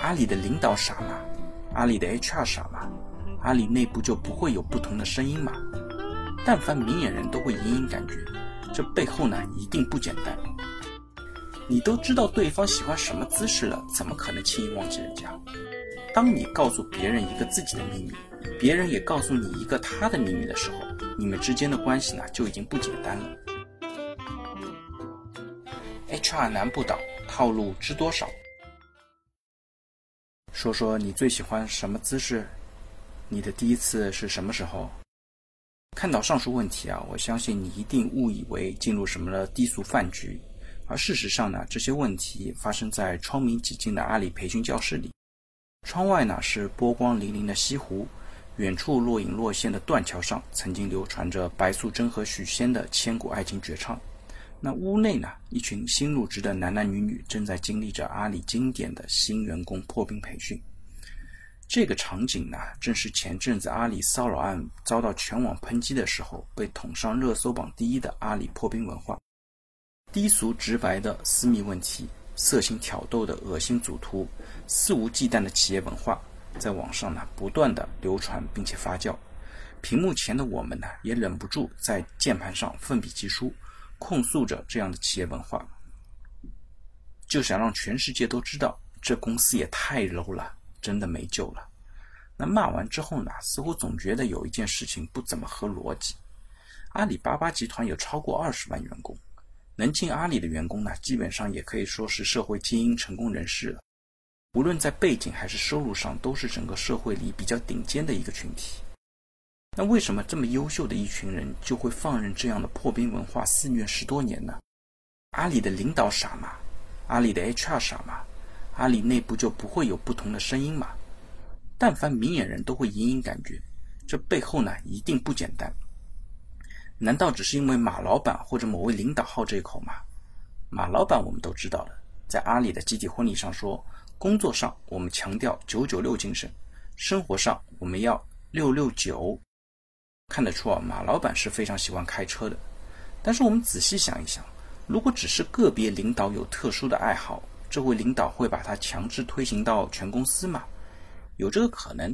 阿里的领导傻吗？阿里的 HR 傻吗？阿里内部就不会有不同的声音吗？但凡明眼人都会隐隐感觉，这背后呢一定不简单。你都知道对方喜欢什么姿势了，怎么可能轻易忘记人家？当你告诉别人一个自己的秘密，别人也告诉你一个他的秘密的时候，你们之间的关系呢就已经不简单了。HR 难不倒，套路知多少？说说你最喜欢什么姿势？你的第一次是什么时候？看到上述问题啊，我相信你一定误以为进入什么了低俗饭局，而事实上呢，这些问题发生在窗明几净的阿里培训教室里。窗外呢是波光粼粼的西湖，远处若隐若现的断桥上，曾经流传着白素贞和许仙的千古爱情绝唱。那屋内呢，一群新入职的男男女女正在经历着阿里经典的新员工破冰培训。这个场景呢，正是前阵子阿里骚扰案遭到全网抨击的时候，被捅上热搜榜第一的阿里破冰文化。低俗直白的私密问题，色情挑逗的恶心组图，肆无忌惮的企业文化，在网上呢不断的流传并且发酵。屏幕前的我们呢，也忍不住在键盘上奋笔疾书，控诉着这样的企业文化，就想让全世界都知道，这公司也太 low 了。真的没救了。那骂完之后呢？似乎总觉得有一件事情不怎么合逻辑。阿里巴巴集团有超过二十万员工，能进阿里的员工呢，基本上也可以说是社会精英、成功人士了。无论在背景还是收入上，都是整个社会里比较顶尖的一个群体。那为什么这么优秀的一群人，就会放任这样的破冰文化肆虐十多年呢？阿里的领导傻吗？阿里的 HR 傻吗？阿里内部就不会有不同的声音吗？但凡明眼人都会隐隐感觉，这背后呢一定不简单。难道只是因为马老板或者某位领导好这一口吗？马老板我们都知道了，在阿里的集体婚礼上说，工作上我们强调九九六精神，生活上我们要六六九。看得出啊，马老板是非常喜欢开车的。但是我们仔细想一想，如果只是个别领导有特殊的爱好，这位领导会把他强制推行到全公司吗？有这个可能，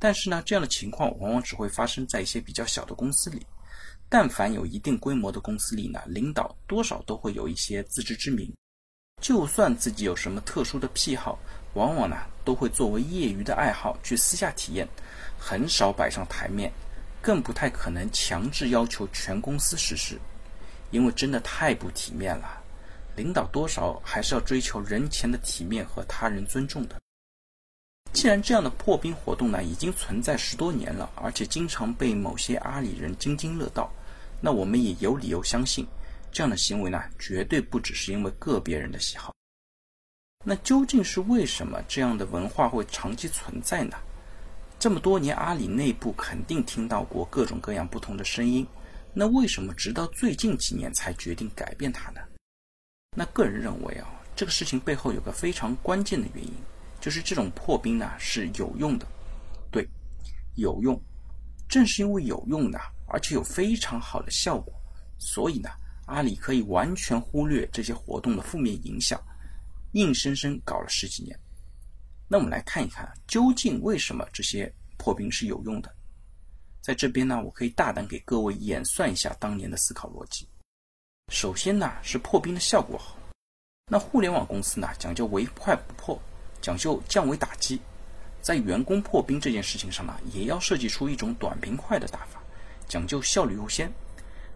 但是呢，这样的情况往往只会发生在一些比较小的公司里。但凡有一定规模的公司里呢，领导多少都会有一些自知之明。就算自己有什么特殊的癖好，往往呢都会作为业余的爱好去私下体验，很少摆上台面，更不太可能强制要求全公司实施，因为真的太不体面了。领导多少还是要追求人前的体面和他人尊重的。既然这样的破冰活动呢已经存在十多年了，而且经常被某些阿里人津津乐道，那我们也有理由相信，这样的行为呢绝对不只是因为个别人的喜好。那究竟是为什么这样的文化会长期存在呢？这么多年，阿里内部肯定听到过各种各样不同的声音，那为什么直到最近几年才决定改变它呢？那个人认为啊，这个事情背后有个非常关键的原因，就是这种破冰呢是有用的，对，有用。正是因为有用呢，而且有非常好的效果，所以呢，阿里可以完全忽略这些活动的负面影响，硬生生搞了十几年。那我们来看一看，究竟为什么这些破冰是有用的？在这边呢，我可以大胆给各位演算一下当年的思考逻辑。首先呢是破冰的效果好，那互联网公司呢讲究唯快不破，讲究降维打击，在员工破冰这件事情上呢，也要设计出一种短平快的打法，讲究效率优先。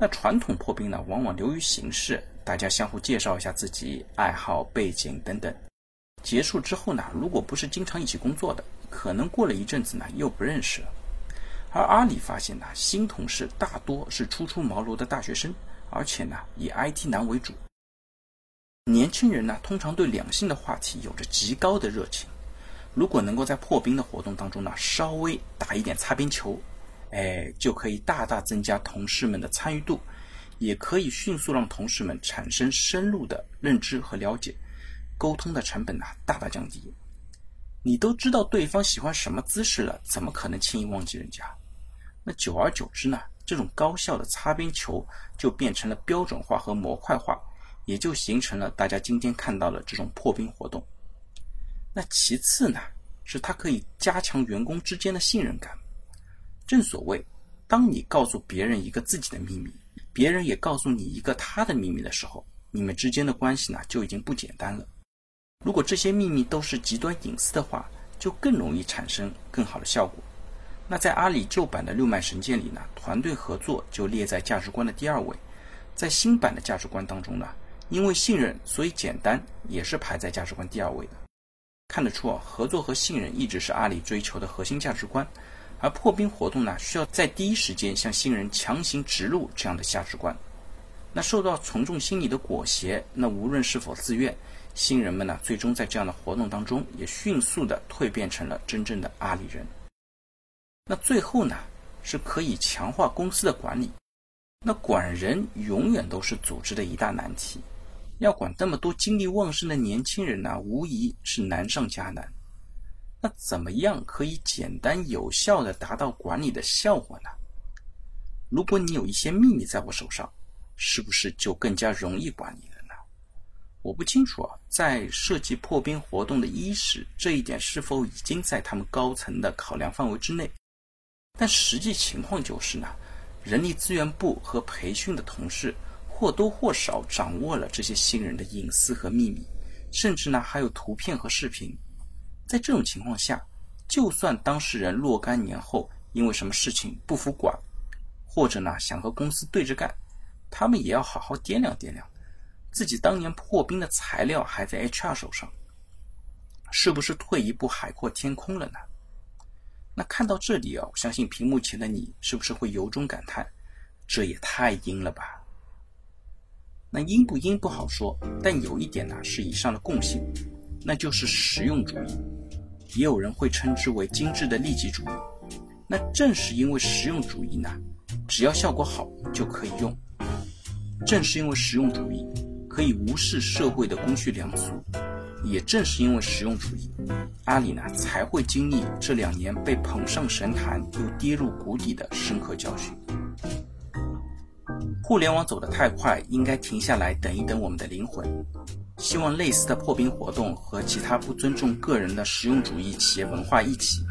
那传统破冰呢，往往流于形式，大家相互介绍一下自己爱好、背景等等，结束之后呢，如果不是经常一起工作的，可能过了一阵子呢又不认识了。而阿里发现呢，新同事大多是初出茅庐的大学生。而且呢，以 IT 男为主。年轻人呢，通常对两性的话题有着极高的热情。如果能够在破冰的活动当中呢，稍微打一点擦边球，哎，就可以大大增加同事们的参与度，也可以迅速让同事们产生深入的认知和了解，沟通的成本呢大大降低。你都知道对方喜欢什么姿势了，怎么可能轻易忘记人家？那久而久之呢？这种高效的擦边球就变成了标准化和模块化，也就形成了大家今天看到的这种破冰活动。那其次呢，是它可以加强员工之间的信任感。正所谓，当你告诉别人一个自己的秘密，别人也告诉你一个他的秘密的时候，你们之间的关系呢就已经不简单了。如果这些秘密都是极端隐私的话，就更容易产生更好的效果。那在阿里旧版的六脉神剑里呢，团队合作就列在价值观的第二位。在新版的价值观当中呢，因为信任，所以简单也是排在价值观第二位的。看得出啊，合作和信任一直是阿里追求的核心价值观。而破冰活动呢，需要在第一时间向新人强行植入这样的价值观。那受到从众心理的裹挟，那无论是否自愿，新人们呢，最终在这样的活动当中，也迅速的蜕变成了真正的阿里人。那最后呢，是可以强化公司的管理。那管人永远都是组织的一大难题，要管那么多精力旺盛的年轻人呢，无疑是难上加难。那怎么样可以简单有效的达到管理的效果呢？如果你有一些秘密在我手上，是不是就更加容易管理了呢？我不清楚啊，在设计破冰活动的伊始，这一点是否已经在他们高层的考量范围之内？但实际情况就是呢，人力资源部和培训的同事或多或少掌握了这些新人的隐私和秘密，甚至呢还有图片和视频。在这种情况下，就算当事人若干年后因为什么事情不服管，或者呢想和公司对着干，他们也要好好掂量掂量，自己当年破冰的材料还在 HR 手上，是不是退一步海阔天空了呢？那看到这里啊，我相信屏幕前的你是不是会由衷感叹，这也太阴了吧？那阴不阴不好说，但有一点呢是以上的共性，那就是实用主义。也有人会称之为精致的利己主义。那正是因为实用主义呢，只要效果好就可以用。正是因为实用主义可以无视社会的公序良俗，也正是因为实用主义，阿里呢才会经历这两年被捧上神坛又跌入谷底的深刻教训。互联网走得太快，应该停下来等一等我们的灵魂。希望类似的破冰活动和其他不尊重个人的实用主义企业文化一起，